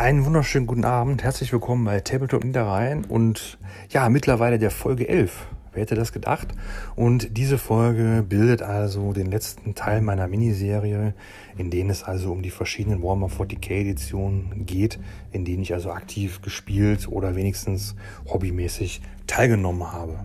Einen wunderschönen guten Abend, herzlich willkommen bei Tabletop Niederrhein und ja, mittlerweile der Folge 11. Wer hätte das gedacht? Und diese Folge bildet also den letzten Teil meiner Miniserie, in denen es also um die verschiedenen Warhammer 40k Editionen geht, in denen ich also aktiv gespielt oder wenigstens hobbymäßig teilgenommen habe.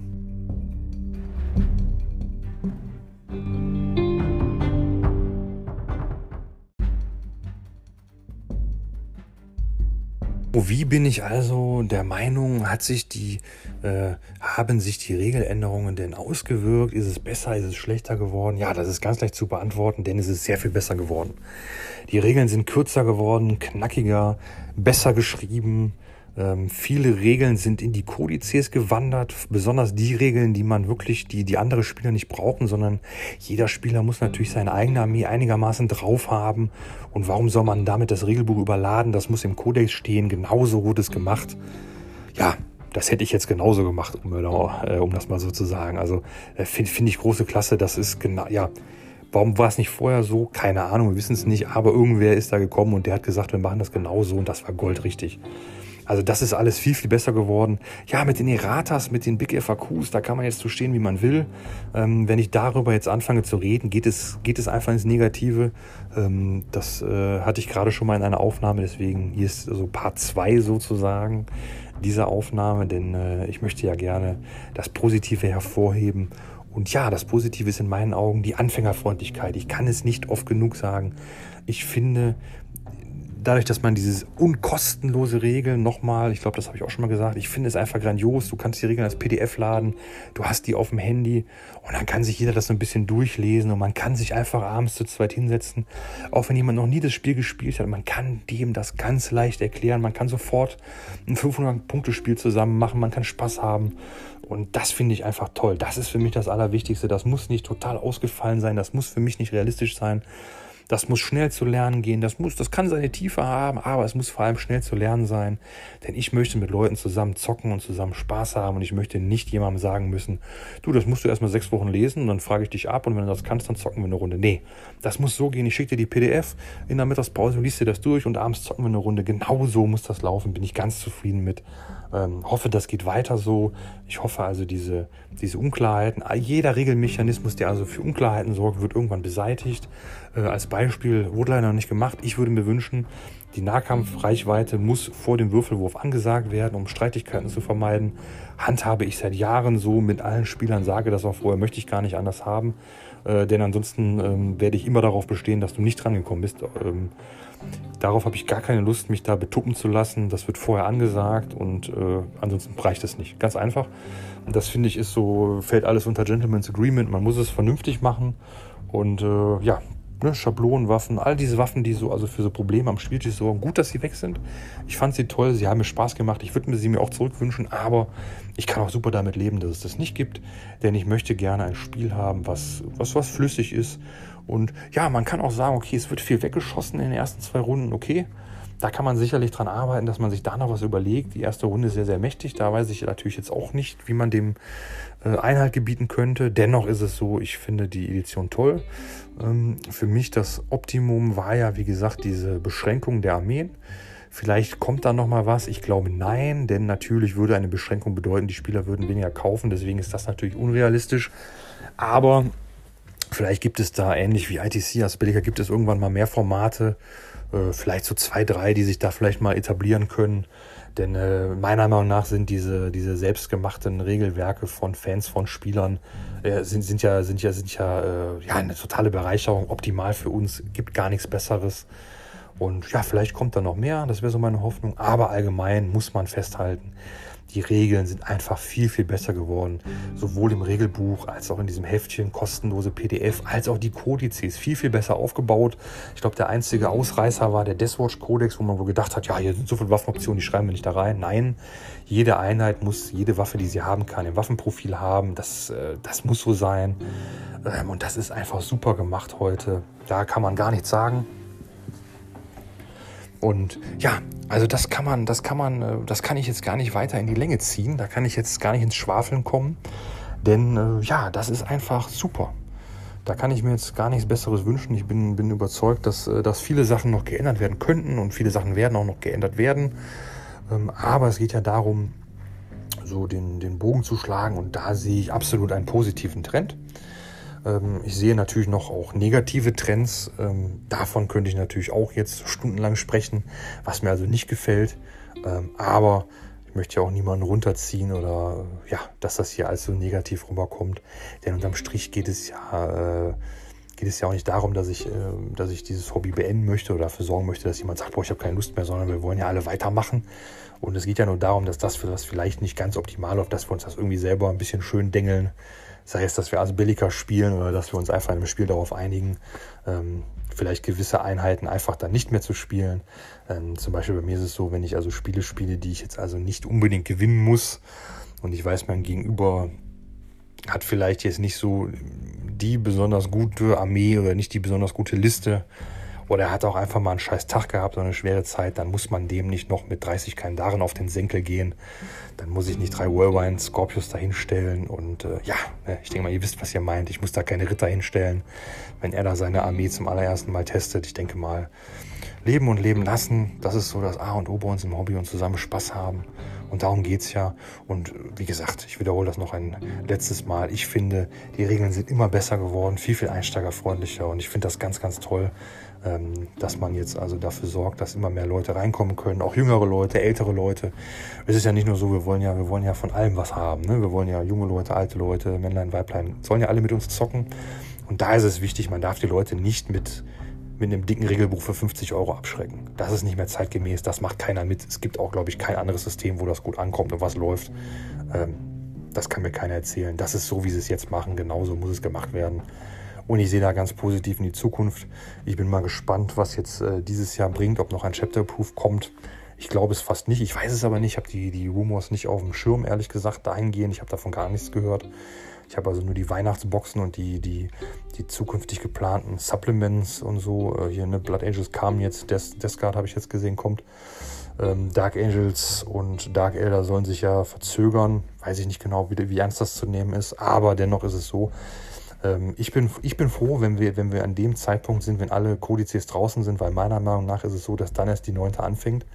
Wie bin ich also der Meinung, hat sich die, äh, haben sich die Regeländerungen denn ausgewirkt? Ist es besser, ist es schlechter geworden? Ja, das ist ganz leicht zu beantworten, denn es ist sehr viel besser geworden. Die Regeln sind kürzer geworden, knackiger, besser geschrieben, ähm, viele Regeln sind in die Kodizes gewandert, besonders die Regeln, die man wirklich, die, die andere Spieler nicht brauchen, sondern jeder Spieler muss natürlich seine eigene Armee einigermaßen drauf haben. Und warum soll man damit das Regelbuch überladen? Das muss im Kodex stehen, genauso wurde es gemacht. Ja, das hätte ich jetzt genauso gemacht, um, äh, um das mal so zu sagen. Also äh, finde find ich große Klasse, das ist genau, ja. Warum war es nicht vorher so? Keine Ahnung, wir wissen es nicht, aber irgendwer ist da gekommen und der hat gesagt, wir machen das genauso und das war goldrichtig. Also das ist alles viel, viel besser geworden. Ja, mit den Erratas, mit den Big FAQs, da kann man jetzt so stehen, wie man will. Ähm, wenn ich darüber jetzt anfange zu reden, geht es, geht es einfach ins Negative. Ähm, das äh, hatte ich gerade schon mal in einer Aufnahme, deswegen hier ist so Part 2 sozusagen dieser Aufnahme, denn äh, ich möchte ja gerne das Positive hervorheben. Und ja, das Positive ist in meinen Augen die Anfängerfreundlichkeit. Ich kann es nicht oft genug sagen. Ich finde, dadurch, dass man dieses unkostenlose Regeln nochmal, ich glaube, das habe ich auch schon mal gesagt, ich finde es einfach grandios. Du kannst die Regeln als PDF laden, du hast die auf dem Handy und dann kann sich jeder das so ein bisschen durchlesen und man kann sich einfach abends zu zweit hinsetzen. Auch wenn jemand noch nie das Spiel gespielt hat, man kann dem das ganz leicht erklären. Man kann sofort ein 500-Punkte-Spiel zusammen machen, man kann Spaß haben. Und das finde ich einfach toll. Das ist für mich das Allerwichtigste. Das muss nicht total ausgefallen sein, das muss für mich nicht realistisch sein. Das muss schnell zu lernen gehen. Das muss, das kann seine Tiefe haben, aber es muss vor allem schnell zu lernen sein. Denn ich möchte mit Leuten zusammen zocken und zusammen Spaß haben und ich möchte nicht jemandem sagen müssen, du, das musst du erstmal sechs Wochen lesen und dann frage ich dich ab und wenn du das kannst, dann zocken wir eine Runde. Nee, das muss so gehen. Ich schicke dir die PDF in der Mittagspause, liest dir das durch und abends zocken wir eine Runde. Genau so muss das laufen. Bin ich ganz zufrieden mit. Ähm, hoffe, das geht weiter so. Ich hoffe also, diese, diese Unklarheiten, jeder Regelmechanismus, der also für Unklarheiten sorgt, wird irgendwann beseitigt. Äh, als Beispiel wurde leider noch nicht gemacht. Ich würde mir wünschen, die Nahkampfreichweite muss vor dem Würfelwurf angesagt werden, um Streitigkeiten zu vermeiden. Handhabe ich seit Jahren so mit allen Spielern, sage das auch vorher, möchte ich gar nicht anders haben. Äh, denn ansonsten ähm, werde ich immer darauf bestehen, dass du nicht drangekommen bist. Ähm, darauf habe ich gar keine Lust, mich da betuppen zu lassen. Das wird vorher angesagt und äh, ansonsten reicht es nicht. Ganz einfach. Das finde ich ist so, fällt alles unter Gentleman's Agreement. Man muss es vernünftig machen. Und äh, ja, ne, Schablonenwaffen, all diese Waffen, die so also für so Probleme am Spieltisch sorgen. Gut, dass sie weg sind. Ich fand sie toll, sie haben mir Spaß gemacht. Ich würde mir sie mir auch zurückwünschen, aber ich kann auch super damit leben, dass es das nicht gibt, denn ich möchte gerne ein Spiel haben, was was was flüssig ist und ja, man kann auch sagen, okay, es wird viel weggeschossen in den ersten zwei Runden, okay. Da kann man sicherlich dran arbeiten, dass man sich da noch was überlegt. Die erste Runde ist sehr, sehr mächtig. Da weiß ich natürlich jetzt auch nicht, wie man dem äh, Einhalt gebieten könnte. Dennoch ist es so, ich finde die Edition toll. Ähm, für mich das Optimum war ja, wie gesagt, diese Beschränkung der Armeen. Vielleicht kommt da noch mal was. Ich glaube nein, denn natürlich würde eine Beschränkung bedeuten, die Spieler würden weniger kaufen. Deswegen ist das natürlich unrealistisch. Aber vielleicht gibt es da ähnlich wie ITC als Billiger gibt es irgendwann mal mehr Formate, äh, vielleicht so zwei, drei, die sich da vielleicht mal etablieren können. Denn äh, meiner Meinung nach sind diese, diese selbstgemachten Regelwerke von Fans, von Spielern, äh, sind, sind ja, sind ja, sind ja, äh, ja eine totale Bereicherung, optimal für uns, gibt gar nichts Besseres. Und ja, vielleicht kommt da noch mehr, das wäre so meine Hoffnung. Aber allgemein muss man festhalten, die Regeln sind einfach viel, viel besser geworden. Sowohl im Regelbuch als auch in diesem Heftchen, kostenlose PDF, als auch die Kodizes viel, viel besser aufgebaut. Ich glaube, der einzige Ausreißer war der Deathwatch-Kodex, wo man wohl gedacht hat, ja, hier sind so viele Waffenoptionen, die schreiben wir nicht da rein. Nein, jede Einheit muss jede Waffe, die sie haben kann, im Waffenprofil haben. Das, äh, das muss so sein. Ähm, und das ist einfach super gemacht heute. Da kann man gar nichts sagen. Und ja, also das kann man, das kann man, äh, das kann ich jetzt gar nicht weiter in die Länge ziehen. Da kann ich jetzt gar nicht ins Schwafeln kommen. Denn äh, ja, das ist einfach super. da kann ich mir jetzt gar nichts Besseres wünschen. Ich bin, bin überzeugt, dass, äh, dass viele Sachen noch geändert werden könnten und viele Sachen werden auch noch geändert werden. Ähm, aber es geht ja darum, so den, den Bogen zu schlagen und da sehe ich absolut einen positiven Trend. Ähm, ich sehe natürlich noch auch negative Trends. Ähm, davon könnte ich natürlich auch jetzt stundenlang sprechen, was mir also nicht gefällt. Aber ich möchte ja auch niemanden runterziehen oder ja, dass das hier alles so negativ rüberkommt. Denn unterm Strich geht es ja, äh, geht es ja auch nicht darum, dass ich, dass ich dieses Hobby beenden möchte oder dafür sorgen möchte, dass jemand sagt, boah, ich habe keine Lust mehr, sondern wir wollen ja alle weitermachen. Und es geht ja nur darum, dass das für das vielleicht nicht ganz optimal läuft, dass wir uns das irgendwie selber ein bisschen schön dengeln. Sei es, dass wir Asbellica spielen oder dass wir uns einfach in einem Spiel darauf einigen, ähm, vielleicht gewisse Einheiten einfach dann nicht mehr zu spielen. Ähm, zum Beispiel bei mir ist es so, wenn ich also Spiele spiele, die ich jetzt also nicht unbedingt gewinnen muss und ich weiß, mein Gegenüber hat vielleicht jetzt nicht so die besonders gute Armee oder nicht die besonders gute Liste oder er hat auch einfach mal einen scheiß Tag gehabt oder eine schwere Zeit, dann muss man dem nicht noch mit 30 Kandaren auf den Senkel gehen. Dann muss ich nicht drei Whirlwind Scorpius dahinstellen und äh, ja, ne, ich denke mal, ihr wisst, was ihr meint. Ich muss da keine Ritter hinstellen, wenn er da seine Armee zum allerersten Mal testet. Ich denke mal, leben und leben lassen, das ist so das A und O bei uns im Hobby und zusammen Spaß haben. Und darum geht es ja. Und wie gesagt, ich wiederhole das noch ein letztes Mal. Ich finde, die Regeln sind immer besser geworden, viel, viel einsteigerfreundlicher. Und ich finde das ganz, ganz toll, ähm, dass man jetzt also dafür sorgt, dass immer mehr Leute reinkommen können, auch jüngere Leute, ältere Leute. Es ist ja nicht nur so, wir wollen ja, wir wollen ja von allem was haben. Ne? Wir wollen ja junge Leute, alte Leute, Männlein, Weiblein, sollen ja alle mit uns zocken. Und da ist es wichtig, man darf die Leute nicht mit mit einem dicken Regelbuch für 50 Euro abschrecken. Das ist nicht mehr zeitgemäß, das macht keiner mit. Es gibt auch, glaube ich, kein anderes System, wo das gut ankommt und was läuft. Ähm, das kann mir keiner erzählen. Das ist so, wie sie es jetzt machen. Genauso muss es gemacht werden. Und ich sehe da ganz positiv in die Zukunft. Ich bin mal gespannt, was jetzt äh, dieses Jahr bringt, ob noch ein Chapter-Proof kommt. Ich glaube es fast nicht. Ich weiß es aber nicht. Ich habe die, die Rumors nicht auf dem Schirm, ehrlich gesagt, dahingehend. Ich habe davon gar nichts gehört. Ich habe also nur die Weihnachtsboxen und die, die, die zukünftig geplanten Supplements und so. Äh, hier, ne, Blood Angels kamen jetzt, Des, Descard habe ich jetzt gesehen, kommt. Ähm, Dark Angels und Dark Elder sollen sich ja verzögern. Weiß ich nicht genau, wie, wie ernst das zu nehmen ist. Aber dennoch ist es so, ähm, ich, bin, ich bin froh, wenn wir, wenn wir an dem Zeitpunkt sind, wenn alle Kodizes draußen sind, weil meiner Meinung nach ist es so, dass dann erst die neunte anfängt.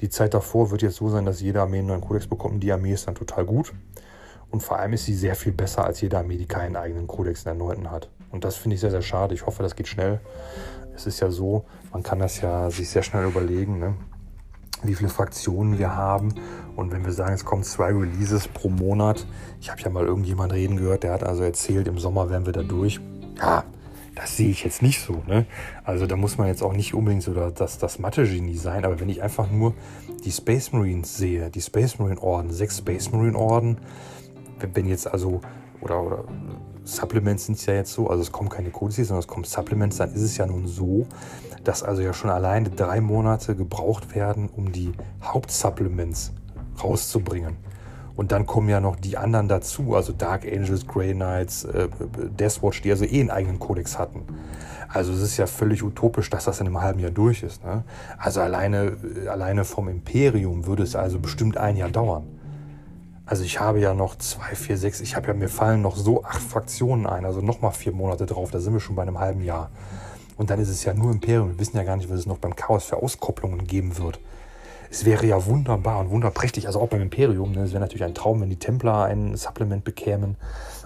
Die Zeit davor wird jetzt so sein, dass jede Armee einen neuen Kodex bekommt und die Armee ist dann total gut. Und vor allem ist sie sehr viel besser als jede Armee, die keinen eigenen Kodex in der neunten hat. Und das finde ich sehr, sehr schade. Ich hoffe, das geht schnell. Es ist ja so, man kann das ja sich sehr schnell überlegen. Ne? wie viele Fraktionen wir haben. Und wenn wir sagen, es kommen zwei Releases pro Monat, ich habe ja mal irgendjemand reden gehört, der hat also erzählt, im Sommer werden wir da durch. Ja, das sehe ich jetzt nicht so. Ne? Also da muss man jetzt auch nicht unbedingt so das, das Mathe-Genie sein, aber wenn ich einfach nur die Space Marines sehe, die Space Marine Orden, sechs Space Marine Orden, wenn jetzt also, oder, oder Supplements sind es ja jetzt so, also es kommen keine Codices, sondern es kommen Supplements, dann ist es ja nun so, dass also ja schon alleine drei Monate gebraucht werden, um die Hauptsupplements rauszubringen. Und dann kommen ja noch die anderen dazu, also Dark Angels, Grey Knights, äh, Deathwatch, die also eh einen eigenen Kodex hatten. Also es ist ja völlig utopisch, dass das in einem halben Jahr durch ist. Ne? Also alleine, alleine vom Imperium würde es also bestimmt ein Jahr dauern. Also ich habe ja noch zwei, vier, sechs, ich habe ja, mir fallen noch so acht Fraktionen ein, also nochmal vier Monate drauf, da sind wir schon bei einem halben Jahr. Und dann ist es ja nur Imperium. Wir wissen ja gar nicht, was es noch beim Chaos für Auskopplungen geben wird. Es wäre ja wunderbar und wunderprächtig, also auch beim Imperium. Ne? Es wäre natürlich ein Traum, wenn die Templer ein Supplement bekämen.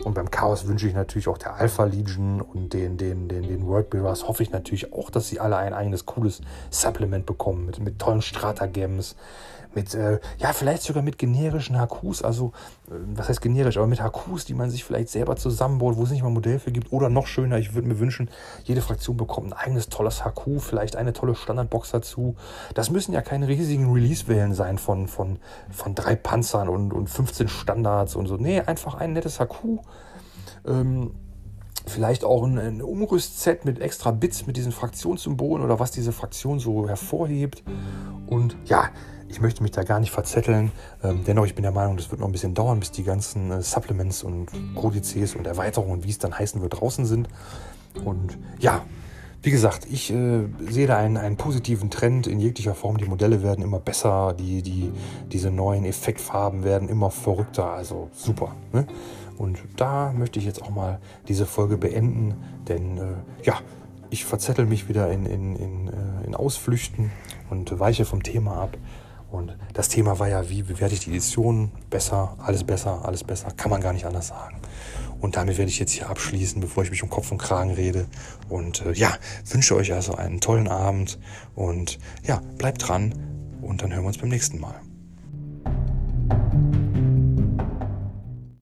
Und beim Chaos wünsche ich natürlich auch der Alpha Legion und den, den, den, den Worldbuilders hoffe ich natürlich auch, dass sie alle ein eigenes cooles Supplement bekommen mit, mit tollen Stratagems, mit, äh, ja, vielleicht sogar mit generischen HQs, also, äh, was heißt generisch, aber mit HQs, die man sich vielleicht selber zusammenbaut, wo es nicht mal ein Modell für gibt. Oder noch schöner, ich würde mir wünschen, jede Fraktion bekommt ein eigenes tolles HQ, vielleicht eine tolle Standardbox dazu. Das müssen ja keine riesigen Release-Wellen sein von, von, von drei Panzern und, und 15 Standards und so. Nee, einfach ein nettes HQ. Ähm, vielleicht auch ein, ein Umrüstset mit extra Bits mit diesen Fraktionssymbolen oder was diese Fraktion so hervorhebt. Und ja, ich möchte mich da gar nicht verzetteln. Ähm, dennoch, ich bin der Meinung, das wird noch ein bisschen dauern, bis die ganzen äh, Supplements und Kodizes und Erweiterungen, wie es dann heißen wird, draußen sind. Und ja, wie gesagt, ich äh, sehe da einen, einen positiven Trend in jeglicher Form. Die Modelle werden immer besser, die, die, diese neuen Effektfarben werden immer verrückter. Also super. Ne? Und da möchte ich jetzt auch mal diese Folge beenden, denn äh, ja, ich verzettel mich wieder in, in, in, äh, in Ausflüchten und weiche vom Thema ab. Und das Thema war ja, wie bewerte ich die Edition? Besser, alles besser, alles besser. Kann man gar nicht anders sagen. Und damit werde ich jetzt hier abschließen, bevor ich mich um Kopf und Kragen rede. Und äh, ja, wünsche euch also einen tollen Abend. Und ja, bleibt dran. Und dann hören wir uns beim nächsten Mal.